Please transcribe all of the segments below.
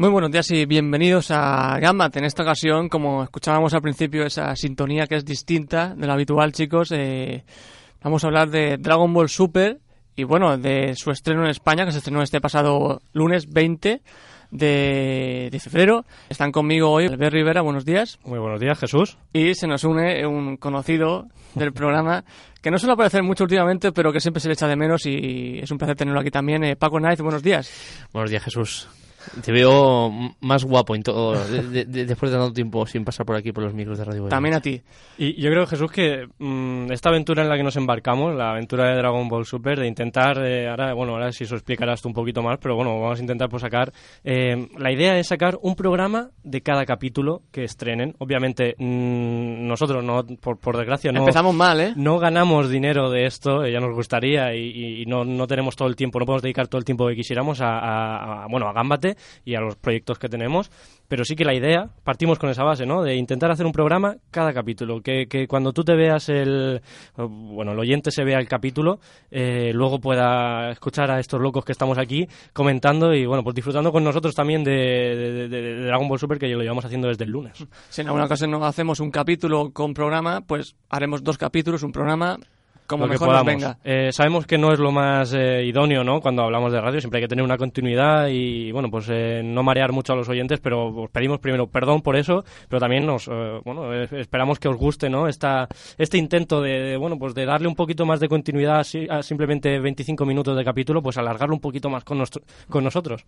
Muy buenos días y bienvenidos a Gammat. En esta ocasión, como escuchábamos al principio, esa sintonía que es distinta de la habitual, chicos, eh, vamos a hablar de Dragon Ball Super y bueno, de su estreno en España, que se estrenó este pasado lunes 20 de, de febrero. Están conmigo hoy Albert Rivera, buenos días. Muy buenos días, Jesús. Y se nos une un conocido del programa que no suele aparecer mucho últimamente, pero que siempre se le echa de menos y es un placer tenerlo aquí también. Eh, Paco Knight, buenos días. Buenos días, Jesús. Te veo más guapo en todo, de- de- después de tanto tiempo sin pasar por aquí por los micros de Radio Vallecas. También a ti. Y yo creo, Jesús, que mm, esta aventura en la que nos embarcamos, la aventura de Dragon Ball Super, de intentar, eh, ahora, bueno, ahora si eso explicarás tú un poquito más, pero bueno, vamos a intentar pues sacar, eh, la idea es sacar un programa de cada capítulo que estrenen. Obviamente, mm, nosotros, no, por, por desgracia, no... Empezamos mal, ¿eh? No ganamos dinero de esto, eh, ya nos gustaría y, y- y no, no tenemos todo el tiempo, no podemos dedicar todo el tiempo que quisiéramos a, a- a, bueno, a Gambate y a los proyectos que tenemos, pero sí que la idea, partimos con esa base, ¿no? De intentar hacer un programa cada capítulo, que, que cuando tú te veas el, bueno, el oyente se vea el capítulo, eh, luego pueda escuchar a estos locos que estamos aquí comentando y, bueno, pues disfrutando con nosotros también de, de- de- de Dragon Ball Super, que lo llevamos haciendo desde el lunes. Si en alguna ocasión no hacemos un capítulo con programa, pues haremos dos capítulos, un programa, como lo que mejor nos podamos. venga. Eh, sabemos que no es lo más eh, idóneo, ¿no? Cuando hablamos de radio, siempre hay que tener una continuidad y, bueno, pues eh, no marear mucho a los oyentes, pero os pedimos primero perdón por eso, pero también nos, eh, bueno, eh, esperamos que os guste, ¿no? Esta, este intento de, de, bueno, pues de darle un poquito más de continuidad a simplemente 25 minutos de capítulo, pues alargarlo un poquito más con, nuestro- con nosotros.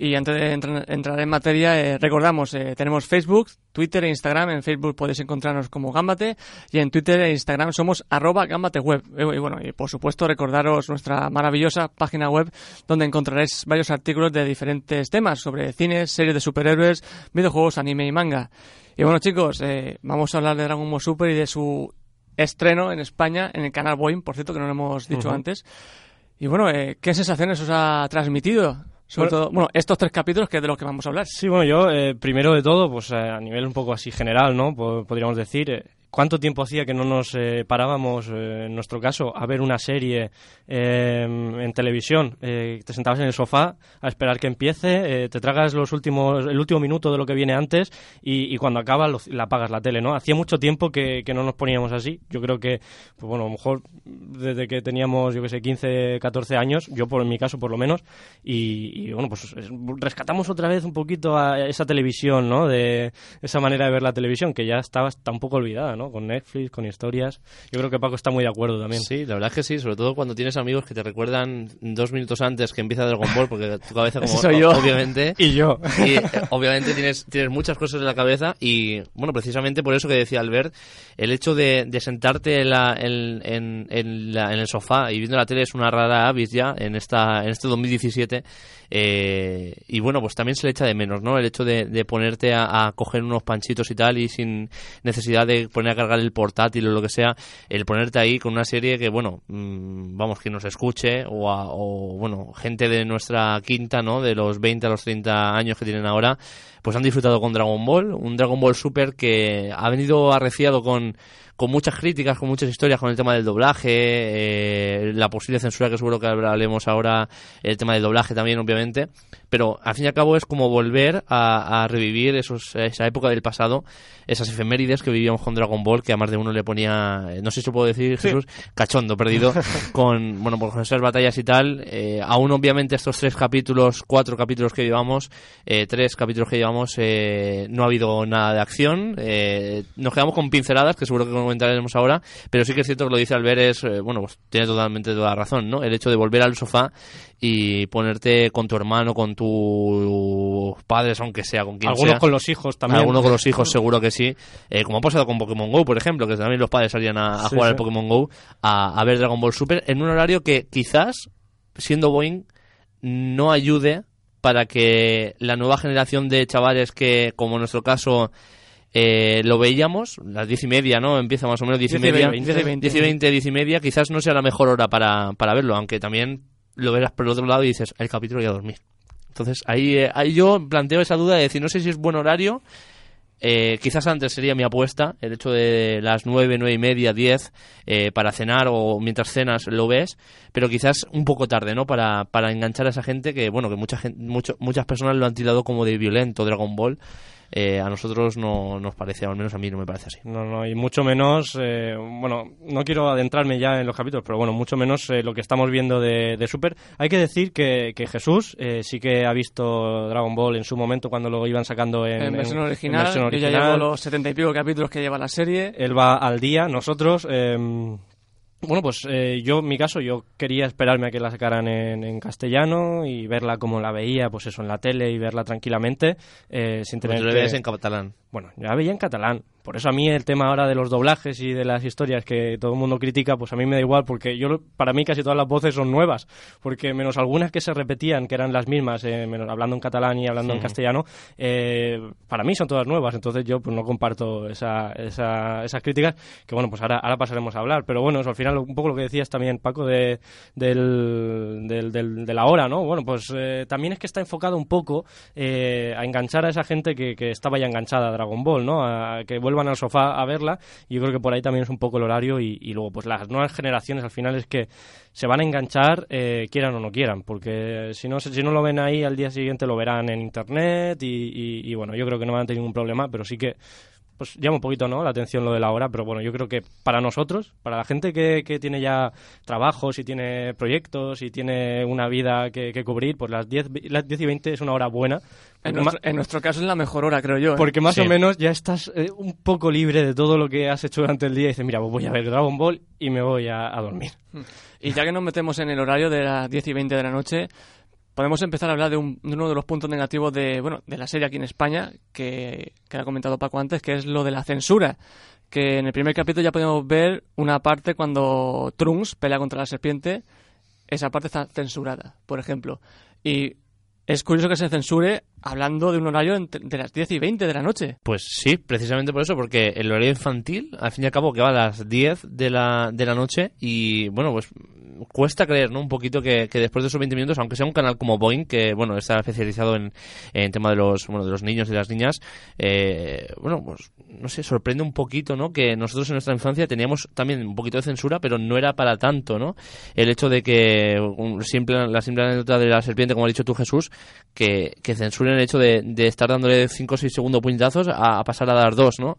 Y antes de entrar, entrar en materia, eh, recordamos, eh, tenemos Facebook, Twitter e Instagram. En Facebook podéis encontrarnos como Gambate y en Twitter e Instagram somos arroba gambateweb. Y bueno, y por supuesto recordaros nuestra maravillosa página web donde encontraréis varios artículos de diferentes temas sobre cines, series de superhéroes, videojuegos, anime y manga. Y bueno chicos, eh, vamos a hablar de Dragon Ball Super y de su estreno en España en el canal Boeing, por cierto, que no lo hemos dicho antes. Y bueno, eh, ¿qué sensaciones os ha transmitido? Sobre Bueno, todo, bueno, estos tres capítulos que es de los que vamos a hablar. Sí, bueno, yo, eh, primero de todo, pues eh, a nivel un poco así general, ¿no? Po- Podríamos decir, eh, ¿cuánto tiempo hacía que no nos eh, parábamos, eh, en nuestro caso, a ver una serie eh, en televisión? Eh, te sentabas en el sofá a esperar que empiece, eh, te tragas los últimos, el último minuto de lo que viene antes y, cuando acaba lo- la apagas la tele, ¿no? Hacía mucho tiempo que, que no nos poníamos así. Yo creo que, pues bueno, a lo mejor desde que teníamos, yo que sé, 15, 14 años, yo por en mi caso por lo menos, y, y, bueno, pues es- rescatamos otra vez un poquito a esa televisión, ¿no? De esa manera de ver la televisión, que ya estaba un poco olvidada. Con Netflix, con historias. Yo creo que Paco está muy de acuerdo también. Sí, la verdad es que sí, sobre todo cuando tienes amigos que te recuerdan dos minutos antes que empieza Dragon Ball, porque tu cabeza, como soy yo. obviamente, Y yo. y, eh, obviamente tienes, tienes muchas cosas en la cabeza y, bueno, precisamente por eso que decía Albert, el hecho de, de sentarte en, la- en, en- en la- en el sofá y viendo la tele es una rara avis ya en, esta, en este 2017 eh, y bueno, pues también se le echa de menos, ¿no? El hecho de, ponerte a, coger unos panchitos y tal y sin necesidad de poner a cargar el portátil o lo que sea, el ponerte ahí con una serie que, bueno, mm, vamos, que nos escuche o, a- o, bueno, gente de nuestra quinta, ¿no? De los 20 a los 30 años que tienen ahora, pues han disfrutado con Dragon Ball, un Dragon Ball Super que ha venido arreciado con, con muchas críticas, con muchas historias, con el tema del doblaje, eh, la posible censura que seguro que hablaremos ahora, el tema del doblaje también, obviamente, pero al fin y al cabo es como volver a, a revivir esos, esa época del pasado, esas efemérides que vivíamos con Dragon Ball, que a más de uno le ponía, eh, no sé si puedo decir, Jesús, cachondo, perdido, con, bueno, pues con esas batallas y tal, eh, aún obviamente estos tres capítulos, cuatro capítulos que llevamos, eh, tres capítulos que llevamos, eh, no ha habido nada de acción, eh, nos quedamos con pinceladas, que seguro que comentaremos ahora, pero sí que es cierto que lo dice Albert, es, eh, bueno, pues tiene totalmente toda la razón, ¿no? El hecho de volver al sofá y ponerte con tu hermano, con tus padres, aunque sea con quien Algunos sea. con los hijos también. Algunos con los hijos seguro que sí. Eh, como ha pasado con Pokémon GO, por ejemplo, que también los padres salían a, a Sí, jugar sí. al Pokémon GO, a, a ver Dragon Ball Super, en un horario que quizás, siendo Boeing, no ayude para que la nueva generación de chavales que, como en nuestro caso, eh, lo veíamos, las diez y media, ¿no? Empieza más o menos diez y media, diez y veinte, diez y media, quizás no sea la mejor hora para, para verlo, aunque también lo verás por el otro lado y dices, el capítulo ya a dormir. Entonces ahí, eh, ahí yo planteo esa duda de decir, no sé si es buen horario, eh, quizás antes sería mi apuesta, el hecho de las nueve, nueve y media, diez, eh, para cenar o mientras cenas lo ves, pero quizás un poco tarde, ¿no? Para, para enganchar a esa gente que, bueno, que mucha gente, mucho, muchas personas lo han tirado como de violento Dragon Ball eh, a nosotros no nos parece, al menos a mí no me parece así. No, no, y mucho menos, eh, bueno, no quiero adentrarme ya en los capítulos, pero bueno, mucho menos eh, lo que estamos viendo de, de Super. Hay que decir que, que Jesús sí que ha visto Dragon Ball en su momento cuando lo iban sacando en, en versión original. En versión original. Yo ya llevo los setenta y pico capítulos que lleva la serie. Él va al día, nosotros bueno, pues eh, yo, en mi caso, yo quería esperarme a que la sacaran en, castellano y verla como la veía, pues eso, en la tele y verla tranquilamente, eh, sin tener pues que... en catalán. Bueno, ya veía en catalán, por eso a mí el tema ahora de los doblajes y de las historias que todo el mundo critica, pues a mí me da igual, porque yo para mí casi todas las voces son nuevas, porque menos algunas que se repetían, que eran las mismas, eh, menos hablando en catalán y hablando en castellano, eh, para mí son todas nuevas, entonces yo pues no comparto esa, esa, esas críticas, que bueno, pues ahora, ahora pasaremos a hablar, pero bueno, eso, al final un poco lo que decías también, Paco, de, del, del, de la hora, ¿no? Bueno, pues eh, también es que está enfocado un poco a enganchar a esa gente que, que estaba ya enganchada Dragon Ball, ¿no? A que vuelva van al sofá a verla y yo creo que por ahí también es un poco el horario y, luego pues las nuevas generaciones al final es que se van a enganchar eh, quieran o no quieran porque si no si no lo ven ahí al día siguiente lo verán en internet y, y bueno yo creo que no van a tener ningún problema pero sí que pues llama un poquito ¿no? la atención lo de la hora, pero bueno, yo creo que para nosotros, para la gente que, que tiene ya trabajos y tiene proyectos y tiene una vida que, cubrir, pues las 10, las 10 y 20 es una hora buena. En nuestro, en nuestro, caso es la mejor hora, creo yo. ¿eh? Porque más o menos ya estás eh, un poco libre de todo lo que has hecho durante el día y dices, mira, pues voy a ver Dragon Ball y me voy a, a dormir. Y ya que nos metemos en el horario de las 10 y 20 de la noche, podemos empezar a hablar de, uno de los puntos negativos de, bueno, de la serie aquí en España, que, que ha comentado Paco antes, que es lo de la censura. Que en el primer capítulo ya podemos ver una parte cuando Trunks pelea contra la serpiente, esa parte está censurada, por ejemplo. Y es curioso que se censure hablando de un horario de las 10 y 20 de la noche. Pues sí, precisamente por eso, porque el horario infantil, al fin y al cabo, que va a las 10 de la, de la noche y, bueno, pues cuesta creer, ¿no? Un poquito que, después de esos 20 minutos, aunque sea un canal como Boeing, que, bueno, está especializado en, en tema de los, bueno, de los niños y las niñas, eh, bueno, pues, no sé, sorprende un poquito, ¿no? Que nosotros en nuestra infancia teníamos también un poquito de censura, pero no era para tanto, ¿no? El hecho de que simple, la simple anécdota de la serpiente, como ha dicho tú, Jesús, que, que censuren el hecho de, estar dándole 5 o 6 segundos puñetazos a, pasar a dar dos, ¿no?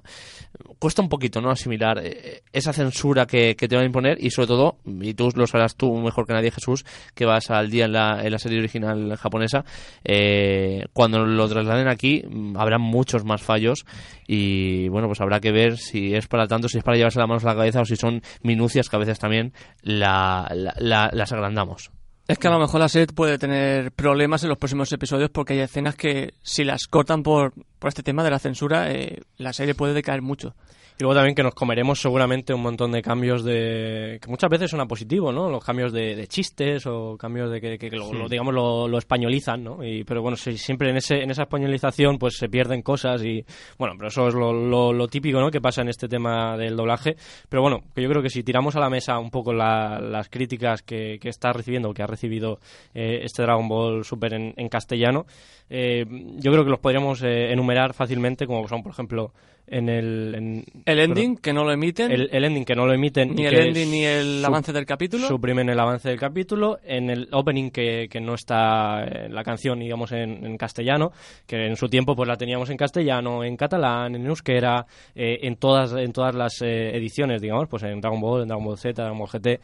cuesta un poquito no asimilar eh, esa censura que, te van a imponer y sobre todo, y tú lo sabrás tú mejor que nadie Jesús, que vas al día en la, en la serie original japonesa, eh, cuando lo trasladen aquí mm, habrá muchos más fallos y bueno, pues habrá que ver si es para tanto, si es para llevarse la mano a la cabeza o si son minucias que a veces también la, las agrandamos. Es que a lo mejor la serie puede tener problemas en los próximos episodios porque hay escenas que si las cortan por, por este tema de la censura, eh, la serie puede decaer mucho. Y luego también que nos comeremos seguramente un montón de cambios de que muchas veces son a positivo, ¿no? Los cambios de, chistes o cambios de que, lo, digamos lo, españolizan, ¿no? Y, pero bueno, siempre en ese en esa españolización pues se pierden cosas y bueno, pero eso es lo, típico, ¿no? Que pasa en este tema del doblaje. Pero bueno, que yo creo que si tiramos a la mesa un poco las críticas que, está recibiendo o que ha recibido eh, este Dragon Ball Super en, castellano, eh, yo creo que los podríamos eh, enumerar fácilmente como son, por ejemplo, en el... el ending, que no lo emiten. El, ending, que no lo emiten. Ni el ending ni el avance del capítulo. Suprimen el avance del capítulo. En el opening, que, que no está la canción, digamos, en, castellano, que en su tiempo pues la teníamos en castellano, en catalán, en euskera, eh, en, todas, en todas las eh, ediciones, digamos, pues en Dragon Ball, en Dragon Ball Z, Dragon Ball GT,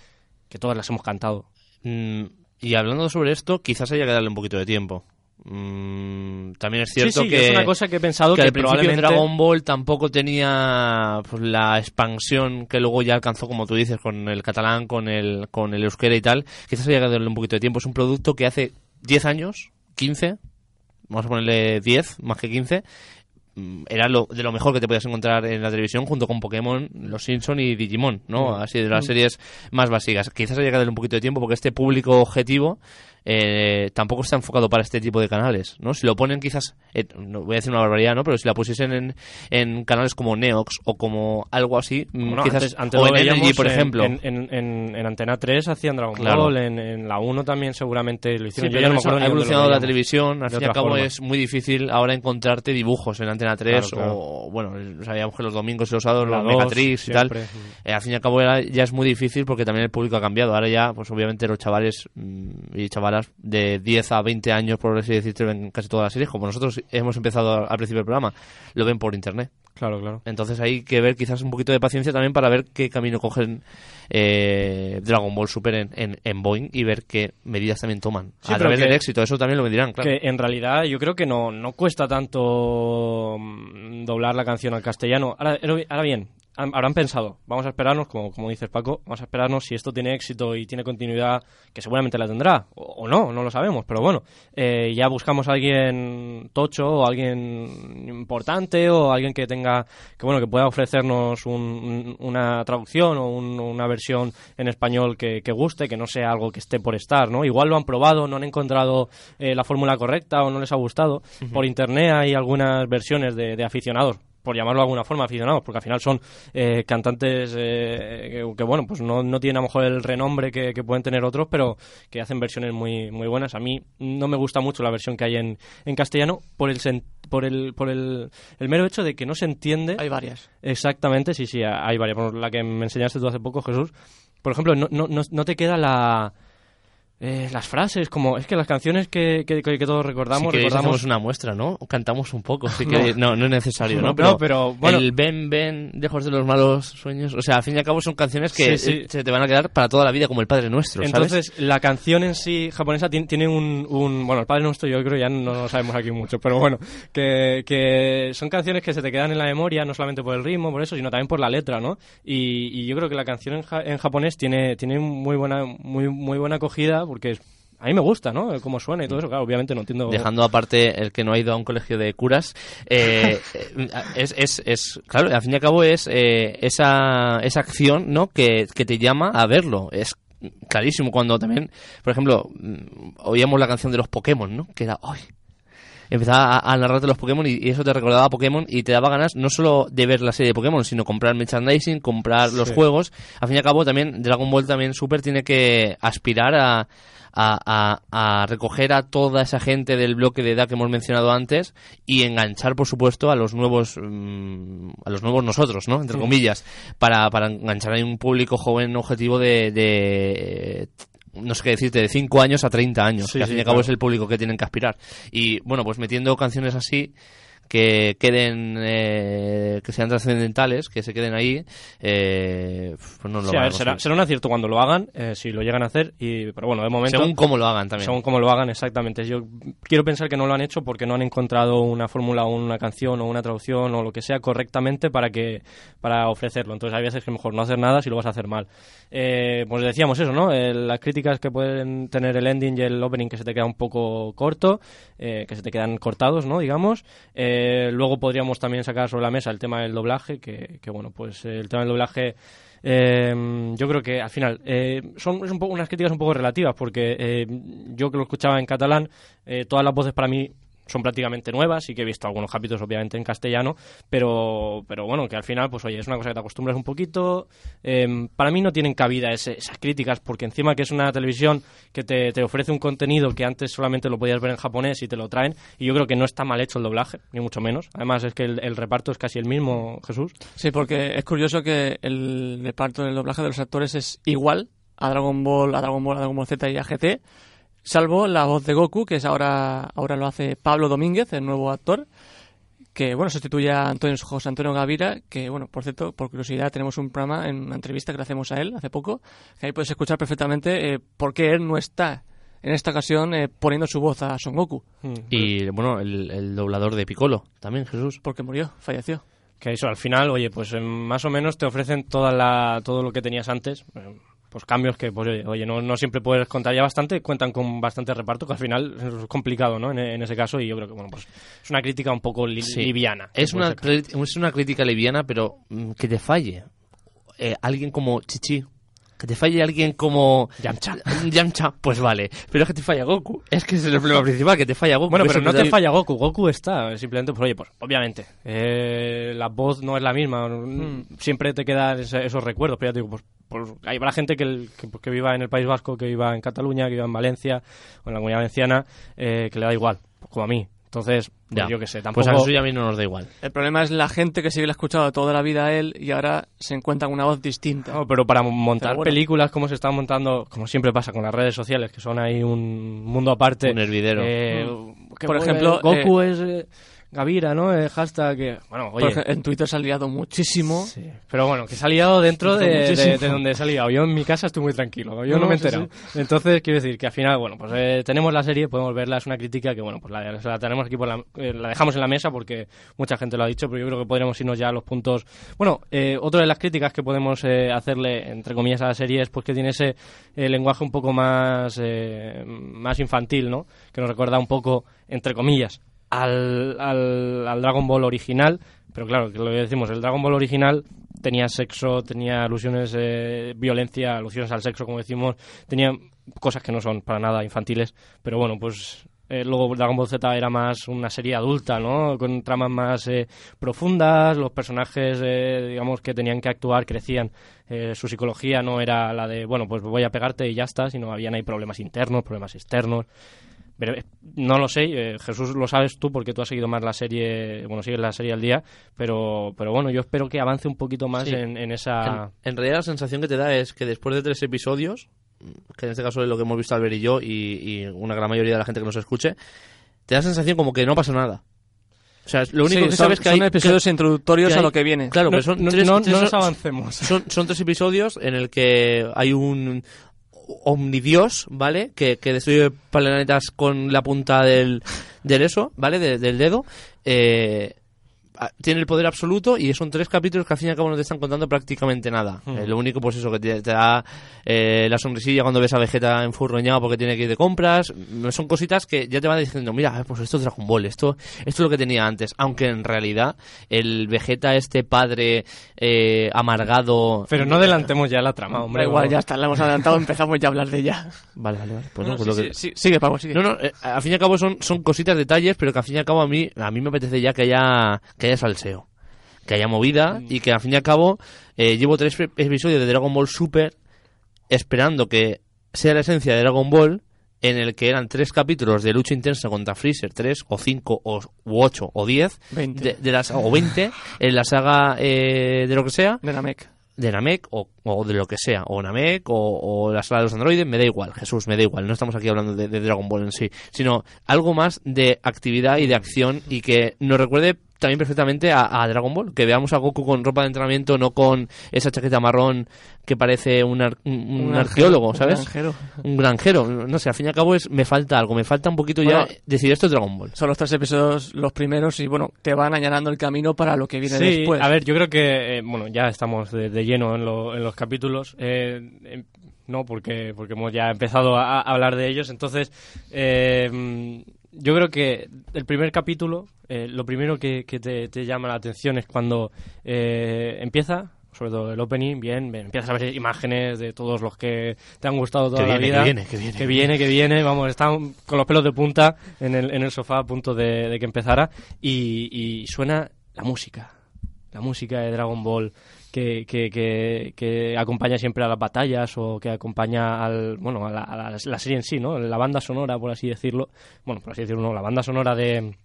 que todas las hemos cantado. Mm, y hablando sobre esto, quizás haya que darle un poquito de tiempo. Mm, también es cierto que es una cosa que he pensado que, probablemente Dragon Ball tampoco tenía pues, la expansión que luego ya alcanzó como tú dices con el catalán con el con el euskera y tal. Quizás haya que darle un poquito de tiempo. Es un producto que hace 10 años 15 vamos a ponerle 10 más que 15 mm, era lo, de lo mejor que te podías encontrar en la televisión junto con Pokémon, Los Simpson y Digimon, ¿no? Mm. Así de las series más básicas. Quizás haya que darle un poquito de tiempo porque este público objetivo eh, tampoco está enfocado para este tipo de canales, ¿no? Si lo ponen quizás, eh, no voy a decir una barbaridad, ¿no? Pero si la pusiesen en, en canales como Neox o como algo así, mm, quizás, antes, antes o lo en Energy, por en- ejemplo. En, en, en- en Antena 3 hacían Dragon Claro. Ball, en, la 1 también seguramente lo Sí, hicieron. Yo pero ya no me eso acuerdo ha evolucionado la televisión, al fin y al cabo forma. es muy difícil ahora encontrarte dibujos en Antena 3 Claro, claro. o, bueno, sabíamos que los domingos y los sábados, La dos, Megatrix y tal. Eh, al fin y al cabo era- ya es muy difícil porque también el público ha cambiado. Ahora ya, pues obviamente los chavales mm, y chavalas de 10 a 20 años, por así decirte, ven casi todas las series, como nosotros hemos empezado al principio del programa, lo ven por internet. Claro, claro. Entonces hay que ver quizás un poquito de paciencia también para ver qué camino cogen eh, Dragon Ball Super en, en, en Boeing y ver qué medidas también toman. Sí, a través que- del éxito, eso también lo medirán, claro. Que en realidad yo creo que no, no cuesta tanto mm, doblar la canción al castellano. Ahora, ahora bien, han- habrán pensado, vamos a esperarnos, como, como dices Paco, vamos a esperarnos si esto tiene éxito y tiene continuidad, que seguramente la tendrá, o, o no, no lo sabemos, pero bueno, eh, ya buscamos a alguien tocho o alguien importante o alguien que tenga, que bueno, que pueda ofrecernos un- un- una traducción o un- una versión en español que, que guste, que no sea algo que esté por estar, ¿no? Igual lo han probado, no han encontrado eh, la fórmula correcta o no les ha gustado. Por internet hay algunas versiones de, de aficionados por llamarlo de alguna forma, aficionados, porque al final son eh, cantantes eh, que, que, bueno, pues no, no tienen a lo mejor el renombre que, que pueden tener otros, pero que hacen versiones muy, muy buenas. A mí no me gusta mucho la versión que hay en, en castellano por el por el, por el, el mero hecho de que no se entiende Hay varias. Exactamente, sí, sí, hay varias. Por la que me enseñaste tú hace poco, Jesús. Por ejemplo, no, no, no, no te queda la... eh, las frases, como es que las canciones que, que, que todos recordamos, si recordamos hacemos una muestra, ¿no? Cantamos un poco, si queréis. No, no es necesario, ¿no? No, pero, bueno. El ven, ven, lejos de los malos sueños. O sea, al fin y al cabo son canciones que Sí, sí. eh, se te van a quedar para toda la vida, como el Padre Nuestro, ¿sabes? Entonces, la canción en sí japonesa tiene, tiene un, un- Bueno, el Padre Nuestro yo creo ya no lo sabemos aquí mucho, pero bueno, que, que son canciones que se te quedan en la memoria, no solamente por el ritmo, por eso, sino también por la letra, ¿no? Y, y yo creo que la canción en, ja- en japonés tiene, tiene muy buena muy, muy buena acogida porque es- a mí me gusta, ¿no? Cómo suena y todo eso, claro, obviamente no entiendo... Dejando aparte el que no ha ido a un colegio de curas, eh, eh, es, es, es, claro, al fin y al cabo es eh, esa, esa acción, ¿no? Que, que te llama a verlo. Es clarísimo cuando también, por ejemplo, mm, oíamos la canción de los Pokémon, ¿no? Que era, ¡ay! Empezaba a, a narrarte los Pokémon y, y eso te recordaba a Pokémon y te daba ganas no solo de ver la serie de Pokémon, sino comprar merchandising, comprar los juegos. Al fin y al cabo también Dragon Ball también Super tiene que aspirar a, a, a- a recoger a toda esa gente del bloque de edad que hemos mencionado antes y enganchar, por supuesto, a los nuevos mm, a los nuevos nosotros, ¿no? Entre comillas, para, para enganchar a un público joven objetivo de, de no sé qué decirte, de 5 años a 30 años, Sí, que al fin y al cabo es el público que tienen que aspirar. Y bueno, pues metiendo canciones así que queden eh, que sean trascendentales que se queden ahí eh, pues no lo Sí, a ver, será, será un acierto cuando lo hagan, eh, si lo llegan a hacer, y, pero bueno, de momento... según cómo lo hagan también Según cómo lo hagan, exactamente. Yo quiero pensar que no lo han hecho porque no han encontrado una fórmula o una canción o una traducción o lo que sea correctamente para que para ofrecerlo. Entonces hay veces que mejor no hacer nada si lo vas a hacer mal. Eh, pues decíamos eso, ¿no? Eh, las críticas que pueden tener el ending y el opening que se te queda un poco corto, eh, que se te quedan cortados, ¿no? Digamos. Eh, luego podríamos también sacar sobre la mesa el tema del doblaje, que, bueno, pues eh, el tema del doblaje eh, yo creo que al final eh, son unas críticas un poco relativas porque eh, yo que lo escuchaba en catalán, eh, todas las voces para mí son prácticamente nuevas, sí que he visto algunos capítulos obviamente en castellano, pero, pero bueno, que al final, pues oye, es una cosa que te acostumbras un poquito. Eh, para mí no tienen cabida ese- esas críticas, porque encima que es una televisión que te, te ofrece un contenido que antes solamente lo podías ver en japonés y te lo traen, y yo creo que no está mal hecho el doblaje, ni mucho menos. Además es que el, el reparto es casi el mismo, Jesús. Sí, porque es curioso que el reparto del doblaje de los actores es igual a Dragon Ball, a Dragon Ball, a Dragon Ball Z y a GT, salvo la voz de Goku, que es ahora, ahora lo hace Pablo Domínguez, el nuevo actor, que bueno, sustituye a Antonio, José Antonio Gavira, que bueno, por cierto, por curiosidad, tenemos un programa en una entrevista que le hacemos a él hace poco, que ahí puedes escuchar perfectamente eh, por qué él no está en esta ocasión eh, poniendo su voz a Son Goku, y bueno el, el doblador de Piccolo también Jesús porque murió, falleció. Que eso, al final, oye, pues eh, más o menos te ofrecen toda la, todo lo que tenías antes. Pues cambios que, pues, oye, no, no siempre puedes contar ya bastante, cuentan con bastante reparto, que al final es complicado, ¿no? En, en ese caso, y yo creo que, bueno, pues es una crítica un poco li- Sí. liviana. Es una, es una crítica liviana, pero mm, que te falle. Eh, alguien como Chichi. Que te falle alguien como Yamcha. Yamcha, pues vale. Pero es que te falla Goku. Es que ese es el problema principal, que te falla Goku. Bueno, pero no te falla Goku. Goku está. Simplemente, pues oye, pues obviamente. eh, la voz no es la misma. Siempre te quedan esos recuerdos. Pero ya te digo, pues, pues hay habrá gente que, el- que, pues, que viva en el País Vasco, que viva en Cataluña, que viva en Valencia o en la Comunidad Valenciana, eh, que le da igual, pues, como a mí. Entonces, pues, Ya. yo qué sé, Pues tampoco... a Jesús y a mí no nos da igual. El problema es la gente que sigue escuchado toda la vida a él y ahora se encuentra con una voz distinta. No, pero para montar Pero bueno. películas como se están montando, como siempre pasa con las redes sociales, que son ahí un mundo aparte. Un hervidero. eh, que Por ejemplo, Goku es eh, Gavira, ¿no? Eh, hashtag que... Bueno, oye... en Twitter se ha liado muchísimo. Sí, pero bueno, que se ha liado dentro de, Muchísimo. de- de donde se ha liado. Yo en mi casa estoy muy tranquilo, yo No, no, me he sí, enterado. Entonces, quiero decir que al final, bueno, pues eh, tenemos la serie, podemos verla, es una crítica que, bueno, pues la, tenemos aquí, por la, eh, la dejamos en la mesa porque mucha gente lo ha dicho, pero yo creo que podríamos irnos ya a los puntos... Bueno, eh, otra de las críticas que podemos eh, hacerle, entre comillas, a la serie es pues que tiene ese eh, lenguaje un poco más, más infantil, ¿no? Que nos recuerda un poco, entre comillas, al, al, Dragon Ball original, pero claro, que lo que decimos, el Dragon Ball original tenía sexo, tenía alusiones, eh, violencia, alusiones al sexo, como decimos, tenía cosas que no son para nada infantiles, pero bueno, pues eh, luego Dragon Ball Z era más una serie adulta, ¿no? Con tramas más eh, profundas, los personajes, eh, digamos, que tenían que actuar crecían, eh, su psicología no era la de, bueno, pues voy a pegarte y ya está, sino habían ahí problemas internos, problemas externos. Pero eh, no lo sé, eh, Jesús lo sabes tú porque tú has seguido más la serie, bueno, sigues la serie al día, pero, pero bueno, yo espero que avance un poquito más Sí. en, en esa... En, en realidad la sensación que te da es que después de tres episodios, que en este caso es lo que hemos visto Albert y yo y, y una gran mayoría de la gente que nos escuche, te da la sensación como que no pasa nada. O sea, lo único Sí, que son, sabes que son hay... episodios que- introductorios que a lo que viene. Claro, no, pero son no- tres, no- tres- no nos son- avancemos. Son, son tres episodios en el que hay un omnidios, ¿vale? Que, que destruye planetas con la punta del, del eso, ¿vale? De- del dedo. Eh, tiene el poder absoluto y son tres capítulos que al fin y al cabo no te están contando prácticamente nada. Eh, lo único, pues eso, que te, te da eh, la sonrisilla cuando ves a Vegeta enfurroñado porque tiene que ir de compras. Mm, Son cositas que ya te van diciendo, mira, pues esto es Dragon Ball, esto, esto es lo que tenía antes. Aunque en realidad el Vegeta, este padre eh, amargado... Pero no adelantemos ya la trama, hombre. Da igual, ya está, la hemos adelantado, empezamos ya a hablar de ella. Vale, vale, vale. Pues no, No, pues sí, lo que- sí, sí, sigue, Pablo, sigue. No, no, eh, al fin y al cabo son, son cositas, detalles, pero que al fin y al cabo a mí, a mí me apetece ya que haya, que haya salseo, que haya movida y que al fin y al cabo eh, llevo tres episodios de Dragon Ball Super esperando que sea la esencia de Dragon Ball en el que eran tres capítulos de lucha intensa contra Freezer, tres o cinco o u ocho o diez 20. de, de la o 20 en la saga eh, de lo que sea. De Namek. de Namek o, o de lo que sea, o Namek o, o la sala de los androides, me da igual, Jesús, me da igual, no estamos aquí hablando de, de Dragon Ball en sí, sino algo más de actividad y de acción y que nos recuerde también perfectamente a, a Dragon Ball, que veamos a Goku con ropa de entrenamiento, no con esa chaqueta marrón que parece un, ar- un- un Un arqueólogo, un ¿sabes? granjero. Un granjero, no sé, al fin y al cabo es, me falta algo, me falta un poquito Bueno, ya decir esto es Dragon Ball. Son los tres episodios los primeros y bueno, te van allanando el camino para lo que viene Sí, después. a ver, yo creo que, eh, bueno, ya estamos de, de lleno en, lo- en los capítulos. eh, em, no, porque, porque hemos ya empezado a, a hablar de ellos. Entonces, eh, yo creo que el primer capítulo, eh, lo primero que, que te, te llama la atención es cuando eh, empieza, sobre todo el opening, bien, bien, empiezas a ver imágenes de todos los que te han gustado toda Que la vida. que viene, que viene. Que viene, que viene, vamos, están con los pelos de punta en el, en el sofá a punto de, de que empezara y, y suena la música, la música de Dragon Ball que, que, que, que acompaña siempre a las batallas o que acompaña al, bueno, a la, serie en sí, ¿no? La banda sonora, por así decirlo, bueno, por así decirlo, la banda sonora de,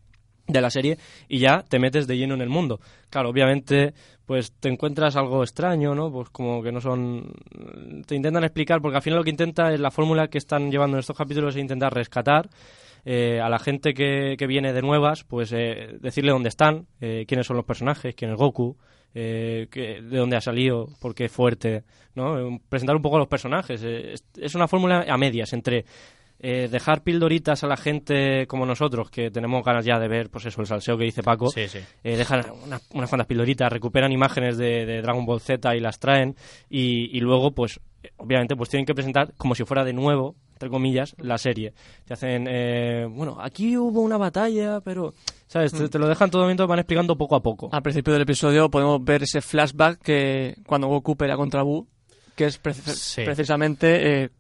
de la serie y ya te metes de lleno en el mundo. Claro, obviamente, pues te encuentras algo extraño, ¿no? Pues como que no son... Te intentan explicar, porque al final lo que intenta es la fórmula que están llevando en estos capítulos es intentar rescatar eh, a la gente que, que viene de nuevas, pues eh, decirle dónde están, eh, quiénes son los personajes, quién es Goku, eh, que- de dónde ha salido, por qué es fuerte, ¿no? Presentar un poco a los personajes. eh, es, es una fórmula a medias entre eh, dejar pildoritas a la gente como nosotros, que tenemos ganas ya de ver, pues eso, el salseo que dice Paco, Sí, sí. eh, dejan una- unas cuantas pildoritas, recuperan imágenes de, de Dragon Ball Z y las traen, y, y luego, pues, obviamente, pues tienen que presentar como si fuera de nuevo, entre comillas, la serie. Te hacen, eh, bueno, aquí hubo una batalla, pero, ¿sabes? Te, te lo dejan todo el momento, van explicando poco a poco. Al principio del episodio podemos ver ese flashback que cuando Goku pelea contra Buu, que es preci- Sí. precisamente eh,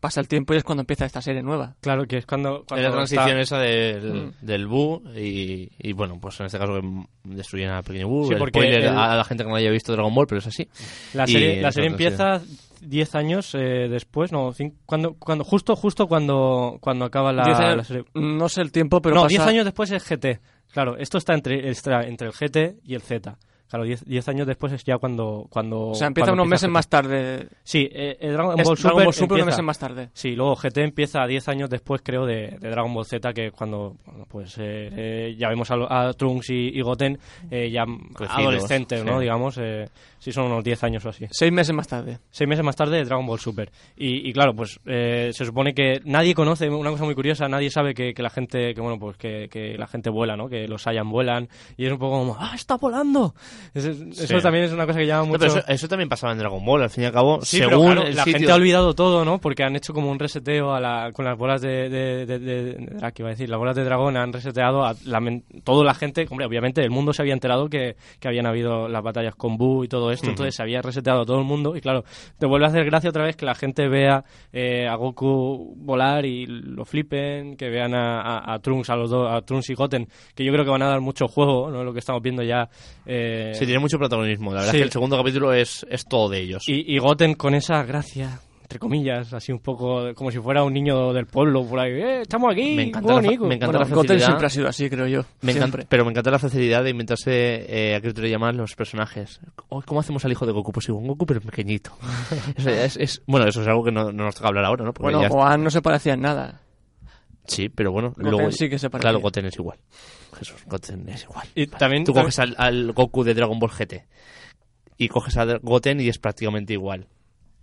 pasa el tiempo y es cuando empieza esta serie nueva. Claro que es cuando... cuando Es la transición está- esa del, Mm. del Buu y, y, bueno, pues en este caso destruyen a Pequeño Buu. Sí, el porque spoiler el- a la gente que no haya visto Dragon Ball, pero es así. La Y serie, la serie empieza 10 años eh, después, no, cuando, cuando, justo, justo cuando, cuando acaba la, años- la serie. No sé el tiempo, pero no, pasa- 10 años después es GT. Claro, esto está entre, está entre el GT y el Z. Claro, 10 10 años después es ya cuando... cuando O sea, empieza cuando unos meses más tarde. Sí, eh, el Dragon Es Ball Super, Dragon Ball Super unos empieza- meses más tarde. Sí, luego GT empieza 10 años después, creo, de, de Dragon Ball Z, que es cuando bueno, pues eh, eh, ya vemos a, Trunks y, y Goten eh, ya adolescentes, ¿no? sí. Digamos, eh, sí son unos 10 años o así. Seis meses más tarde. Seis meses más tarde, Dragon Ball Super. Y, y claro, pues eh, se supone que nadie conoce, una cosa muy curiosa, nadie sabe que, que la gente, que bueno, pues que, que la gente vuela, ¿no? Que los Saiyan vuelan. Y es un poco como, ¡ah, está volando! Es- es- Eso también es una cosa que llama No, mucho... pero eso, eso también pasaba en Dragon Ball, al fin y al cabo, Sí, pero según claro, la sitio... gente ha olvidado todo, ¿no? Porque han hecho como un reseteo a la, con las bolas de, de, de, de- de- ah, ¿qué iba a decir? Las bolas de dragón han reseteado a la, toda la gente. Hombre, obviamente el mundo se había enterado que, que habían habido las batallas con Buu y todo esto, entonces se había reseteado a todo el mundo. Y claro, te vuelve a hacer gracia otra vez que la gente vea eh, a Goku volar y lo flipen, que vean a, a, a Trunks, a los dos, a Trunks y Goten, que yo creo que van a dar mucho juego, ¿no? Lo que estamos viendo ya. eh, Sí, tiene mucho protagonismo. La verdad Sí. es que el segundo capítulo es, es todo de ellos. y, y Goten con esa gracia, entre comillas, así un poco como si fuera un niño del pueblo por ahí. ¡Eh, estamos aquí! Me encanta la fa- bonito". me encanta Bueno, la Goten facilidad. siempre ha sido así, creo yo. Me encanta- Siempre. pero me encanta la facilidad de inventarse eh, a qué llaman los personajes. Oh, ¿Cómo hacemos al hijo de Goku? Pues igual un Goku, pero pequeñito. Eso es, es- bueno, eso es algo que no, no nos toca hablar ahora, ¿no? Porque Bueno, ya- Gohan no se parecía en nada. Sí, pero bueno, Goten luego... sí que se parecía. Claro, Goten es igual. Jesús, Goten es igual. Y también, Tú coges al, al Goku de Dragon Ball GT y coges a Goten y es prácticamente igual.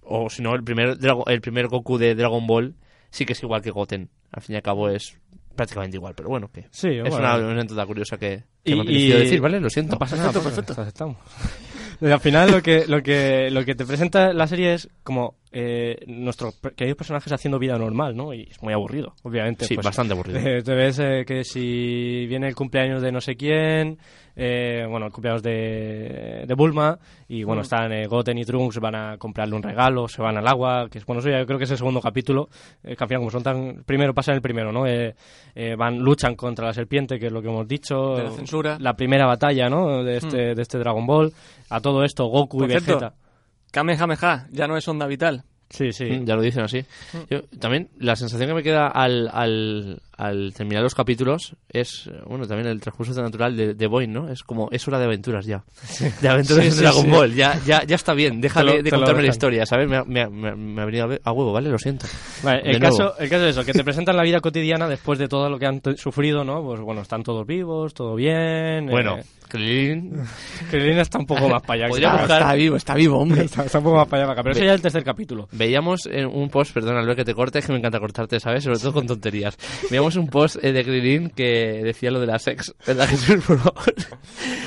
O si no, el primer, Drago- el primer Goku de Dragon Ball sí que es igual que Goten. Al fin y al cabo es prácticamente igual, pero bueno, que Sí, es bueno. una, una anécdota curiosa que, que Y- me ha y- decir, ¿vale? Lo siento. No pasa nada, perfecto, aceptamos. Y al final lo que, lo que, lo que te presenta la serie es como eh, nuestros queridos personajes haciendo vida normal, ¿no? Y es muy aburrido, obviamente. Sí, pues, bastante aburrido. eh, te ves eh, que si viene el cumpleaños de no sé quién, eh, bueno, el cumpleaños de, de Bulma, y bueno, Mm. están eh, Goten y Trunks, van a comprarle un regalo, se van al agua, que es, bueno, eso ya creo que es el segundo capítulo, eh, que al final como son tan, primero pasa en el primero, ¿no? Eh, eh, van, luchan contra la serpiente, que es lo que hemos dicho. De la censura. La primera batalla, ¿no? De este, de este Dragon Ball. A todo esto, Goku Por y cierto, Vegeta. Kamehameha ya no es onda vital. Sí, sí. Mm, Ya lo dicen así. Mm. Yo, también la sensación que me queda al, al, al terminar los capítulos es, eh, bueno, también el transcurso natural de, de Boy, ¿no? Es como, es hora de aventuras ya. De aventuras Sí, de sí, Dragon sí. Ball. Ya, ya, ya está bien, deja Te lo- de, de lo contarme la historia, ¿sabes? Me, me, me, me ha venido a, ve- huevo, ¿vale? Lo siento. Vale, De el, nuevo. caso, el caso es eso, que te presentan la vida cotidiana después de todo lo que han sufrido, ¿no? Pues bueno, están todos vivos, todo bien. Bueno, eh, Krillin, Krillin está un poco más para allá. Que- buscar- Está vivo, está vivo, hombre. está, está un poco más para allá, acá, pero eso ya es el tercer capítulo. veíamos en un post, perdón, Albert, que te cortes, que me encanta cortarte, ¿sabes? Sobre todo con tonterías. Veíamos un post eh, de Krillin que decía lo de la sex, ¿verdad, Jesús? Por favor.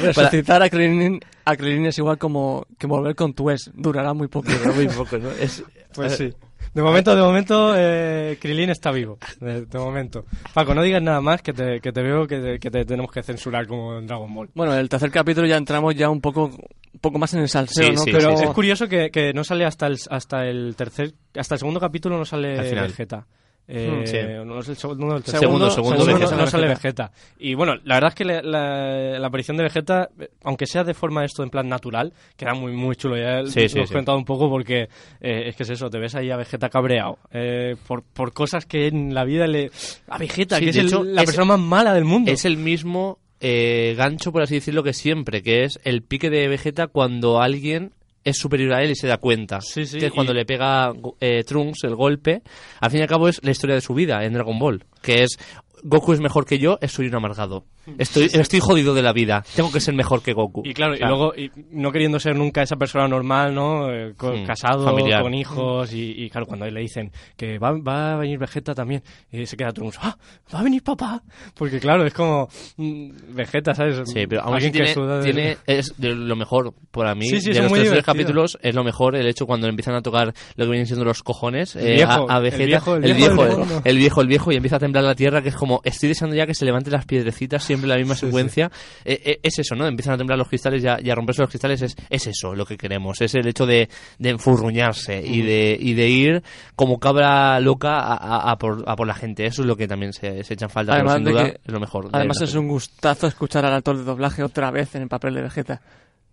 Resucitar a Krillin, a Krillin es igual como que volver con tu ex. Durará muy poco. muy poco, ¿no? Es, Pues sí. De momento, de momento, eh, Krillin está vivo. De, de momento. Paco, no digas nada más que te, que te veo que te, que te tenemos que censurar como en Dragon Ball. Bueno, el tercer capítulo ya entramos ya un poco, un poco más en el salseo, Sí, ¿no? sí, Pero sí, Es curioso que, que no sale hasta el, hasta el tercer, hasta el segundo capítulo no sale. Vegeta. Eh, Hmm, sí. no es el segundo, el Segundo, segundo no- Vegeta. no, sale Vegeta. Y bueno, la verdad es que la, la- la aparición de Vegeta, eh, aunque sea de forma esto en plan natural, queda muy muy chulo. Ya Sí, lo sí, hemos sí. comentado un poco porque eh, es que es eso, te ves ahí a Vegeta cabreado eh, por, por cosas que en la vida le... A Vegeta, Sí, que es de el- hecho, la es- persona más mala del mundo. es el mismo eh, gancho, por así decirlo, que siempre, que es el pique de Vegeta cuando alguien es superior a él y se da cuenta. Sí, sí, que es cuando y- le pega eh, Trunks el golpe. Al fin y al cabo es la historia de su vida en Dragon Ball, que es Goku es mejor que yo, soy un amargado. Estoy, estoy jodido de la vida. Tengo que ser mejor que Goku. Y claro, y luego y no queriendo ser nunca esa persona normal, ¿no? Eh, casado, familiar. con hijos, y, y claro, cuando le dicen que va, va a venir Vegeta también, y se queda todo el mundo, ¡ah! ¡Va a venir papá! Porque claro, es como mm, Vegeta, ¿sabes? Sí, pero aún Alguien que tiene, suda de- tiene- es de lo mejor para mí. Sí, sí, de los tres capítulos es lo mejor el hecho cuando empiezan a tocar lo que vienen siendo los cojones El eh, viejo, a, a el Vegeta. viejo, el viejo viejo, el, fondo. el viejo, el viejo, y empieza a temblar la tierra, que es como, estoy deseando ya que se levanten las piedrecitas, siempre la misma secuencia. Eh, eh, es eso, ¿no? Empiezan a temblar los cristales y a, y a romperse los cristales, es, es eso lo que queremos, es el hecho de, de enfurruñarse y, de, y de ir como cabra loca a, a- por, a por la gente. Eso es lo que también se, se echa en falta, Además pero sin de duda que- es lo mejor. de Además es un gustazo escuchar al actor de doblaje otra vez en el papel de Vegeta.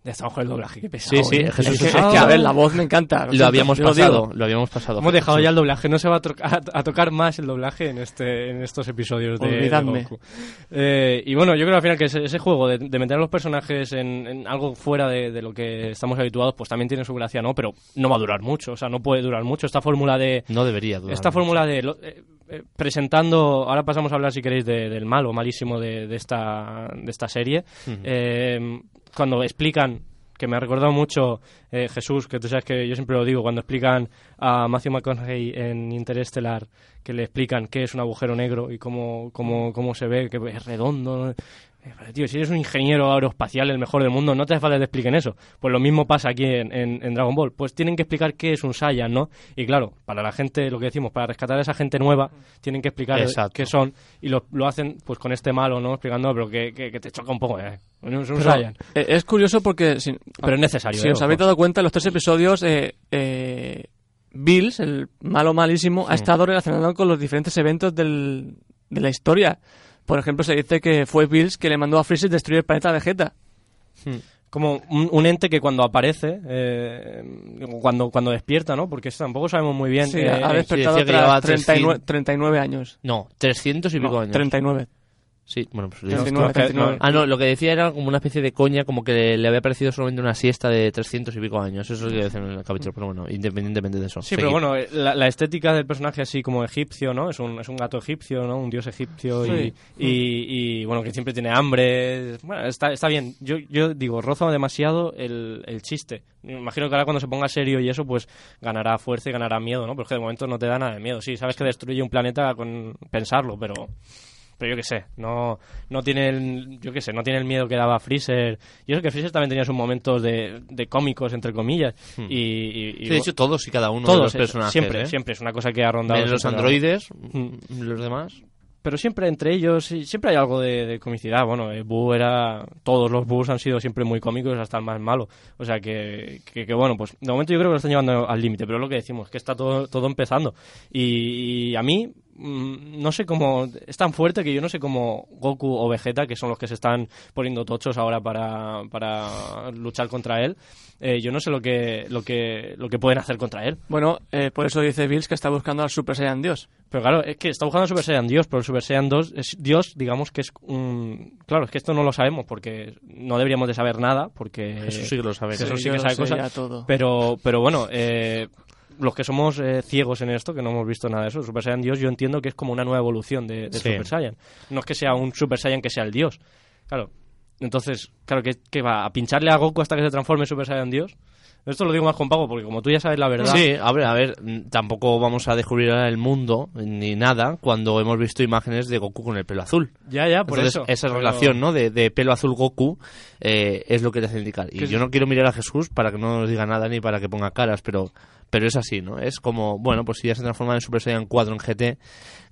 Ya estamos con el doblaje, qué pesado. Sí, sí, ¿eh? Jesús, Es que, es que, a Ah. ver, la voz me encanta. Lo habíamos lo pasado, digo. lo habíamos pasado. Hemos dejado ya el doblaje, no se va a, tro- a- a tocar más el doblaje en este en estos episodios de, de Olvidadme. Goku. Eh, y bueno, yo creo al final que ese, ese juego de, de meter a los personajes en, en algo fuera de, de lo que estamos habituados, pues también tiene su gracia, ¿no? Pero no va a durar mucho, o sea, no puede durar mucho. Esta fórmula de... No debería durar. Esta mucho. fórmula de... lo- eh, eh, presentando, ahora pasamos a hablar si queréis de- del malo, malísimo de, de esta, de esta serie, eh, cuando explican que me ha recordado mucho eh, Jesús, que tú sabes que yo siempre lo digo, cuando explican a Matthew McConaughey en Interestelar, que le explican qué es un agujero negro y cómo, cómo, cómo se ve, que es redondo. Eh, pero, Tío, si eres un ingeniero aeroespacial, el mejor del mundo, no te hace falta que te expliquen eso. Pues lo mismo pasa aquí en, en- en Dragon Ball. Pues tienen que explicar qué es un Saiyan, ¿no? Y claro, para la gente, lo que decimos, para rescatar a esa gente nueva, tienen que explicar Exacto. qué son. Y lo, lo hacen pues con este malo, ¿no? Explicando, pero que, que, que te choca un poco, ¿eh? Es un Pero, Saiyan. eh, es curioso porque, si, Pero es necesario, si ¿eh? os habéis dado cuenta, en los tres episodios, eh, eh, Bills, el malo malísimo, ha estado relacionado con los diferentes eventos del- de la historia. Por ejemplo, se dice que fue Bills que le mandó a Freezer destruir el planeta Vegeta. como un, un ente que cuando aparece, eh, cuando, cuando despierta, ¿no? Porque eso tampoco sabemos muy bien. Sí, eh, ha eh, despertado llevaba tras 39, 300. 39 años. No, 300 y pico No, años. 39. Sí, bueno, pues... 39, que- 39. Ah, no, lo que decía era como una especie de coña, como que le, había parecido solamente una siesta de 300 y pico años. Eso es lo que decía en el capítulo, pero bueno, independientemente de eso. Sí, pero bueno, eh, la, la estética del personaje así como egipcio, ¿no? Es un, es un gato egipcio, ¿no? Un dios egipcio y, Sí. y, y, bueno, que siempre tiene hambre. Bueno, está, está bien. Yo, yo digo, roza demasiado el, el chiste. Me imagino que ahora cuando se ponga serio y eso, pues ganará fuerza y ganará miedo, ¿no? Pero es que de momento no te da nada de miedo. Sí, sabes que destruye un planeta con pensarlo, pero... Pero yo qué sé, no, no tiene el, yo qué sé, no tiene el miedo que daba Freezer. Y eso que Freezer también tenía sus momentos de, de cómicos, entre comillas. Y, y- y Sí, de hecho, todos y cada uno de todos, los eh, personajes. siempre, ¿eh? siempre es una cosa que ha rondado. Los androides, Mm. los demás. Pero siempre entre ellos, siempre hay algo de, de comicidad. Bueno, eh, Boo era. Todos los Boos han sido siempre muy cómicos, hasta el más malo. O sea que, que, que, bueno, pues de momento yo creo que lo están llevando al límite, pero es lo que decimos, que está todo, todo empezando. Y, y a mí, no sé cómo. Es tan fuerte que yo no sé cómo Goku o Vegeta, que son los que se están poniendo tochos ahora para, para luchar contra él, eh, yo no sé lo que, lo, que, lo que pueden hacer contra él. Bueno, eh, por eso dice Bills que está buscando al Super Saiyan Dios. Pero claro, es que está buscando a Super Saiyan Dios, pero el Super Saiyan 2 es Dios, digamos que es un... Claro, es que esto no lo sabemos porque no deberíamos de saber nada, porque... Eso sí que lo saben. Eso Sí, que lo sabe cosas. todo. Pero, pero bueno, eh, los que somos eh, ciegos en esto, que no hemos visto nada de eso, Super Saiyan Dios yo entiendo que es como una nueva evolución de, de Sí. Super Saiyan. No es que sea un Super Saiyan que sea el Dios. Claro. Entonces, claro, que, que va a pincharle a Goku hasta que se transforme en Super Saiyan Dios. Esto lo digo más con pago porque como tú ya sabes la verdad... Sí, a ver, a ver, mm, tampoco vamos a descubrir ahora el mundo ni nada cuando hemos visto imágenes de Goku con el pelo azul. Ya, ya, por Entonces, eso. esa Pero- relación, ¿no? De, de pelo azul Goku eh, es lo que te hace indicar. Y yo no quiero mirar a Jesús para que no nos diga nada ni para que ponga caras, pero, pero es así, ¿no? Es como, bueno, pues si ya se transforma en Super Saiyan 4 en GT,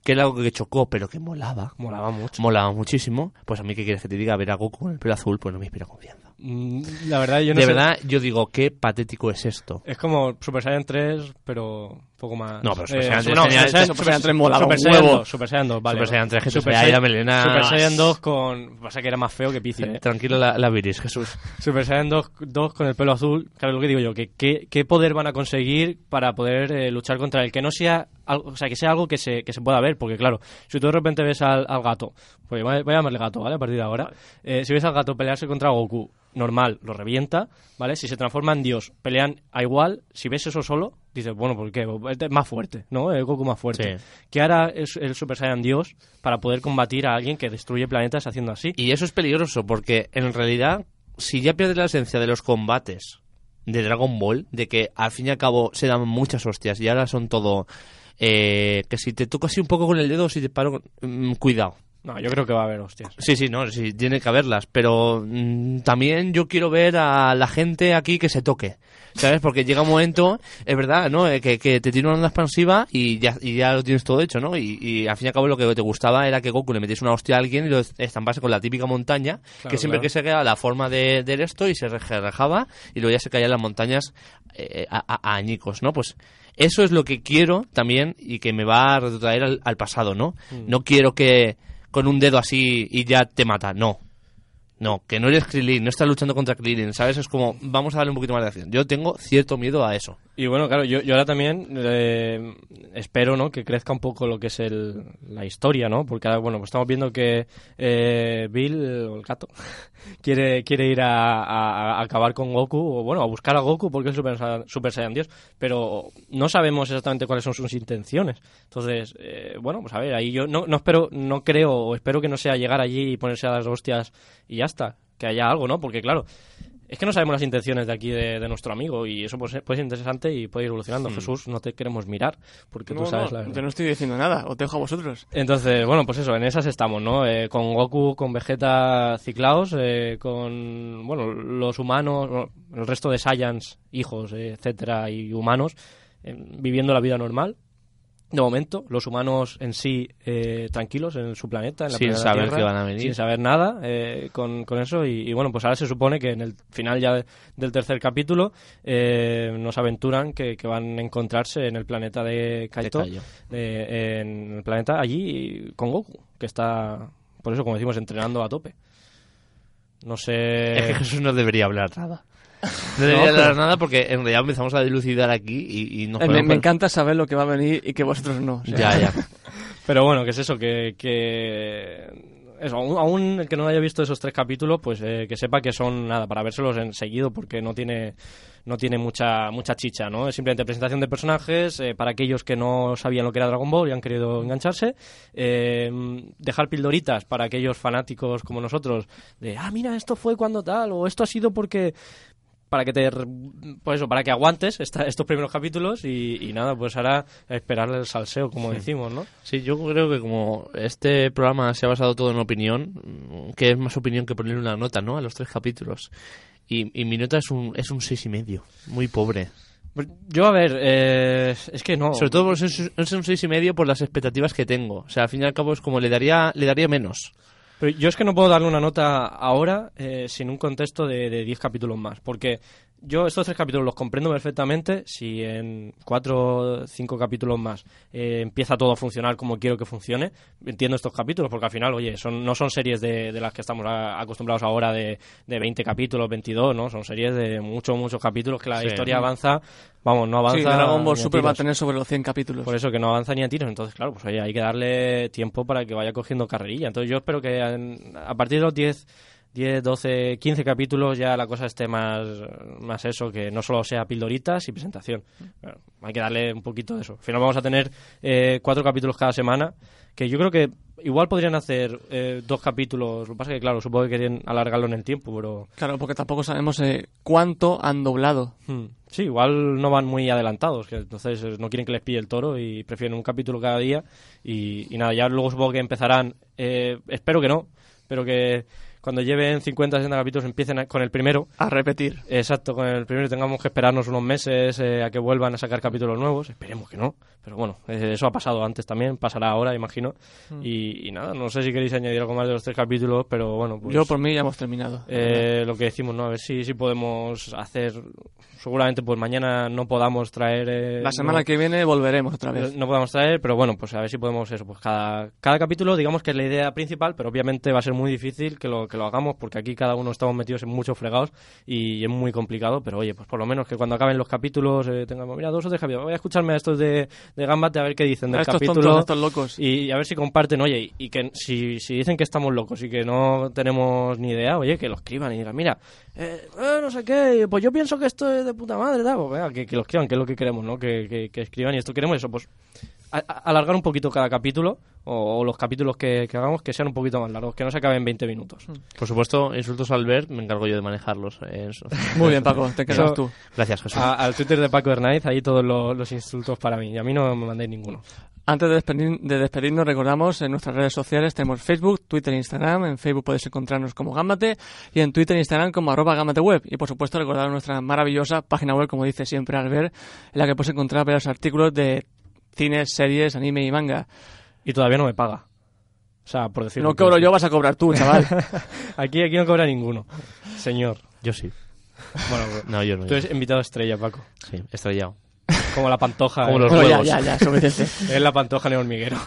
que era algo que chocó, pero que molaba. Molaba mucho. Molaba muchísimo. Pues a mí, ¿qué quieres que te diga? Ver a Goku con el pelo azul, pues no me inspira confianza. Mm, La verdad, yo no de sé- verdad, yo digo, qué patético es esto. Es como Super Saiyan 3, pero un poco más. No, pero Super Eh, Saiyan 3 no, tenía- Super Saiyan- Super Saiyan 3 molaba Super un Saiyan huevo. 2, Super Saiyan 2, vale. Super Saiyan 3, que Super Super Saiyan, Saiyan melena. Super Saiyan 2 con. Pasa que era más feo que Pizzi, ¿eh? Tranquilo la, la viris, Jesús. Super Saiyan 2, 2 con el pelo azul. Claro, lo que digo yo, que qué, qué poder van a conseguir para poder eh, luchar contra él. Que no sea. Algo, o sea, que sea algo que se, que se pueda ver, porque claro, si tú de repente ves al, al gato, pues voy a, voy a llamarle gato, ¿vale? A partir de ahora. Eh, si ves al gato pelearse contra Goku, normal, lo revienta, ¿vale? Si se transforma en Dios, pelean a igual. Si ves eso solo, dices, bueno, ¿por qué? Este es más fuerte, ¿no? El Goku más fuerte. Sí. ¿Qué hará el, el Super Saiyan Dios para poder combatir a alguien que destruye planetas haciendo así? Y eso es peligroso porque en realidad, si ya pierdes la esencia de los combates de Dragon Ball, de que al fin y al cabo se dan muchas hostias y ahora son todo... eh, que si te toco así un poco con el dedo, si te paro... mm, cuidado. No, yo creo que va a haber hostias. Sí, sí, no, sí, tiene que haberlas, pero mm, también yo quiero ver a la gente aquí que se toque, ¿sabes? Porque llega un momento, es verdad, ¿no? Eh, Que, que te tiene una onda expansiva y ya, y ya lo tienes todo hecho, ¿no? Y, y al fin y al cabo lo que te gustaba era que Goku le metiese una hostia a alguien y lo estampase con la típica montaña, Claro, que siempre claro. que se queda la forma de, de esto y se rejaba y luego ya se caían las montañas eh, a, a- a añicos, ¿no? Pues eso es lo que quiero también y que me va a retrotraer al, al pasado, ¿no? No quiero que con un dedo así y ya te mata, no. No, que no eres Krillin, no estás luchando contra Krillin, ¿sabes? Es como, vamos a darle un poquito más de acción. Yo tengo cierto miedo a eso. Y bueno, claro, yo, yo ahora también eh, espero, ¿no? Que crezca un poco lo que es el, la historia, ¿no? Porque ahora, bueno, pues estamos viendo que eh, Bill, el gato, quiere, quiere ir a, acabar con Goku, o bueno, a buscar a Goku porque es Super, Super Saiyan Dios, pero no sabemos exactamente cuáles son sus intenciones. Entonces, eh, bueno, pues a ver, ahí yo no, no espero, no creo, o espero que no sea llegar allí y ponerse a las hostias y ya está, que haya algo, ¿no? Porque claro, es que no sabemos las intenciones de aquí de, de nuestro amigo y eso pues, puede ser interesante y puede ir evolucionando. Jesús, no te queremos mirar porque Hmm. No, tú sabes no, la verdad. yo no estoy diciendo nada, os dejo a vosotros. Entonces, bueno, pues eso, en esas estamos, ¿no? Eh, con Goku, con Vegeta ciclados, eh, con, bueno, los humanos, el resto de Saiyans, hijos, eh, etcétera, y humanos, eh, viviendo la vida normal. De momento, los humanos en sí eh, tranquilos en su planeta, en la Sin saber Tierra, que van a venir. Sin saber nada eh, con, con eso. Y, y bueno, pues ahora se supone que en el final ya de- del tercer capítulo eh, nos aventuran que, que van a encontrarse en el planeta de Kaito, de- en el planeta allí con Goku, que está, por eso, como decimos, entrenando a tope. No sé. Es que Jesús no debería hablar nada. No debería No, hablar pero- nada porque en realidad empezamos a dilucidar aquí y, y nos Eh, me, encanta saber lo que va a venir y que vosotros no. o sea, Ya, ya. Pero bueno, que es eso, que, que eso, aún, aún el que no haya visto esos tres capítulos, pues eh, que sepa que son nada para vérselos en seguido porque no tiene no tiene mucha mucha chicha, ¿no? Es simplemente presentación de personajes eh, para aquellos que no sabían lo que era Dragon Ball y han querido engancharse, eh, dejar pildoritas para aquellos fanáticos como nosotros de ah mira esto fue cuando tal o esto ha sido porque para que te pues eso para que aguantes esta- estos primeros capítulos y, y nada pues ahora esperar el salseo como decimos no Sí, yo creo que como este programa se ha basado todo en opinión, que es más opinión que ponerle una nota, ¿no? A los tres capítulos. Y, y mi nota es un, es un seis y medio, muy pobre. Pues yo, a ver, eh, es que no. Sobre todo es un seis y medio por las expectativas que tengo. O sea, al fin y al cabo es como le daría, le daría menos. Pero yo es que no puedo darle una nota ahora eh, sin un contexto de de 10 capítulos más. Porque yo estos tres capítulos los comprendo perfectamente si en cuatro o cinco capítulos más eh, empieza todo a funcionar como quiero que funcione. Entiendo estos capítulos porque al final, oye, son, no son series de, de las que estamos a- acostumbrados ahora de, de 20 capítulos, 22, ¿no? Son series de muchos, muchos capítulos que la Sí. historia avanza, vamos, no avanza. Sí, Dragon Ball a Super va a tener sobre los 100 capítulos. Por eso que no avanza ni a tiros. Entonces, claro, pues oye, hay que darle tiempo para que vaya cogiendo carrerilla. Entonces, yo espero que en- a partir de los 10, 10, 12, 15 capítulos ya la cosa esté más, más eso, que no solo sea pildoritas y presentación. Bueno, hay que darle un poquito de eso. Al final vamos a tener eh, cuatro capítulos cada semana, que yo creo que igual podrían hacer eh, dos capítulos. Lo que pasa es que, claro, supongo que querían alargarlo en el tiempo, pero Claro, porque tampoco sabemos eh, cuánto han doblado. Hmm. Sí, igual no van muy adelantados, que entonces eh, no quieren que les pille el toro y prefieren un capítulo cada día y, y nada, ya luego supongo que empezarán, eh, espero que no, pero que cuando lleven 50, 60 capítulos empiecen a- con el primero, A repetir. exacto, con el primero y tengamos que esperarnos unos meses eh, a que vuelvan a sacar capítulos nuevos, esperemos que no, pero bueno, eh, eso ha pasado antes también, pasará ahora, imagino, y, y nada, no sé si queréis añadir algo más de los tres capítulos, pero bueno, pues... Yo por mí ya hemos terminado. Eh, lo que decimos, ¿no? A ver si, si podemos hacer. Seguramente, pues mañana no podamos traer. eh, La semana no, que viene volveremos otra vez. No podamos traer, pero bueno, pues a ver si podemos eso. Pues cada, cada capítulo, digamos que es la idea principal, pero obviamente va a ser muy difícil que lo, que lo hagamos, porque aquí cada uno estamos metidos en muchos fregados y es muy complicado, pero oye, pues por lo menos que cuando acaben los capítulos eh, tengamos, mira, dos o tres capítulos, voy a escucharme a estos de, de Gambate a ver qué dicen del A estos capítulo. tontos, a estos locos. Y, a ver si comparten, oye, y, y que si, si dicen que estamos locos y que no tenemos ni idea, oye, que lo escriban y digan, mira, eh, eh, no sé qué, pues yo pienso que esto es de puta madre, tal, pues venga, que, que lo escriban, que es lo que queremos, ¿no? Que, que, que escriban y esto queremos eso, pues a- a- alargar un poquito cada capítulo o, o los capítulos que, que hagamos que sean un poquito más largos, que no se acaben en 20 minutos. Por supuesto, insultos al ver, me encargo yo de manejarlos. eh, eso. Muy bien, Paco, te quedas tú. Gracias, Jesús. A- al Twitter de Paco Hernández, ahí todos los, los insultos para mí, y a mí no me mandéis ninguno. Antes de, despedir- de despedirnos, recordamos en nuestras redes sociales tenemos Facebook, Twitter e Instagram. En Facebook podéis encontrarnos como Gambate y en Twitter e Instagram como arroba gammateweb. Y por supuesto recordar nuestra maravillosa página web, como dice siempre Albert, en la que puedes encontrar varios artículos de cines, series, anime y manga. Y todavía no me paga. O sea, por decirlo. no cobro yo, vas a cobrar tú, chaval. Aquí, aquí no cobra ninguno. Señor. Yo sí. Bueno, pues, No, yo no. tú yo eres invitado estrella, Paco. Sí, estrellado. Como la pantoja. Como ¿eh? los Bueno, huevos. ya, ya, suficiente. Es la pantoja en el hormiguero.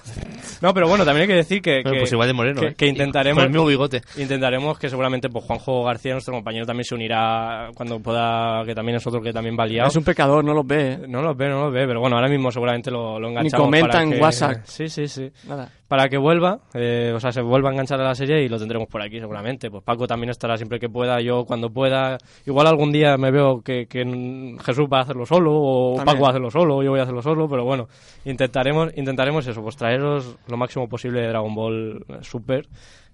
No, pero bueno, también hay que decir que, Bueno, que- pues igual de moreno. que- ¿eh? que Y intentaremos- Con el mismo bigote. intentaremos que seguramente pues Juanjo García, nuestro compañero, también se unirá cuando pueda, que también es otro que también va liado. Es un pecador, no los ve. ¿eh? No los ve, no los ve, pero bueno, ahora mismo seguramente lo, lo enganchamos. comenta para en que- WhatsApp. Sí, sí, sí. Nada. Para que vuelva, eh, o sea, se vuelva a enganchar a la serie y lo tendremos por aquí seguramente. Pues Paco también estará siempre que pueda, yo cuando pueda. Igual algún día me veo que, que Jesús va a hacerlo solo, o También. Paco va a hacerlo solo, o yo voy a hacerlo solo, pero bueno, intentaremos, intentaremos eso, pues traeros lo máximo posible de Dragon Ball Super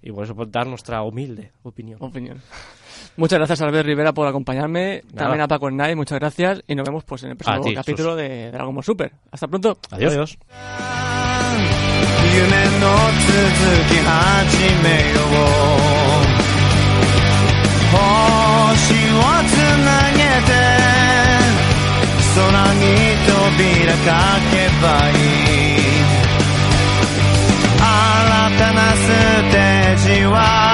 y por eso pues, dar nuestra humilde opinión. Opinión. Muchas gracias, Albert Rivera, por acompañarme. Nada. También a Paco Knight, muchas gracias. Y nos vemos pues en el próximo A ti, capítulo de Dragon Ball Super. Hasta pronto. Adiós. Adiós. 夢の続き始めよう。星をつなげて空に扉かけばいい。新たなステージは